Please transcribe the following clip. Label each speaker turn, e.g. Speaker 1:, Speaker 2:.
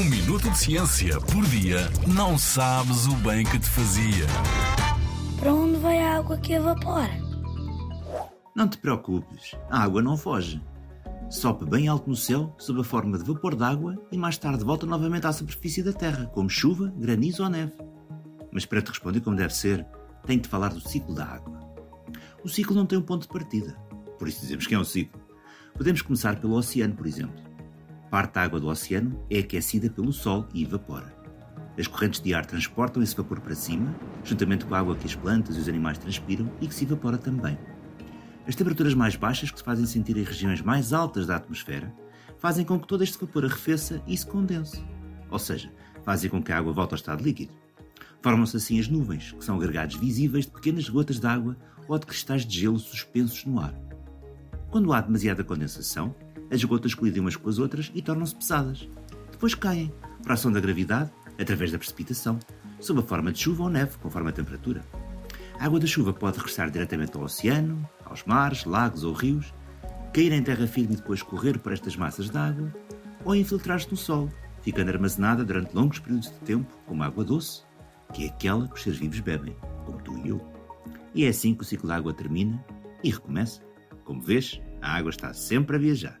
Speaker 1: Um minuto de ciência por dia não sabes o bem que te fazia.
Speaker 2: Para onde vai a água que evapora?
Speaker 3: Não te preocupes, a água não foge. Sobe bem alto no céu, sob a forma de vapor d'água e mais tarde volta novamente à superfície da Terra, como chuva, granizo ou neve. Mas para te responder como deve ser, tenho de falar do ciclo da água. O ciclo não tem um ponto de partida, por isso dizemos que é um ciclo. Podemos começar pelo oceano, por exemplo. Parte da água do oceano é aquecida pelo Sol e evapora. As correntes de ar transportam esse vapor para cima, juntamente com a água que as plantas e os animais transpiram e que se evapora também. As temperaturas mais baixas, que se fazem sentir em regiões mais altas da atmosfera, fazem com que todo este vapor arrefeça e se condense. Ou seja, fazem com que a água volte ao estado líquido. Formam-se assim as nuvens, que são agregados visíveis de pequenas gotas de água ou de cristais de gelo suspensos no ar. Quando há demasiada condensação, as gotas colidem umas com as outras e tornam-se pesadas. Depois caem, por ação da gravidade, através da precipitação, sob a forma de chuva ou neve, conforme a temperatura. A água da chuva pode regressar diretamente ao oceano, aos mares, lagos ou rios, cair em terra firme e depois correr por estas massas de água, ou infiltrar-se no solo, ficando armazenada durante longos períodos de tempo como água doce, que é aquela que os seres vivos bebem, como tu e eu. E é assim que o ciclo da água termina e recomeça. Como vês, a água está sempre a viajar.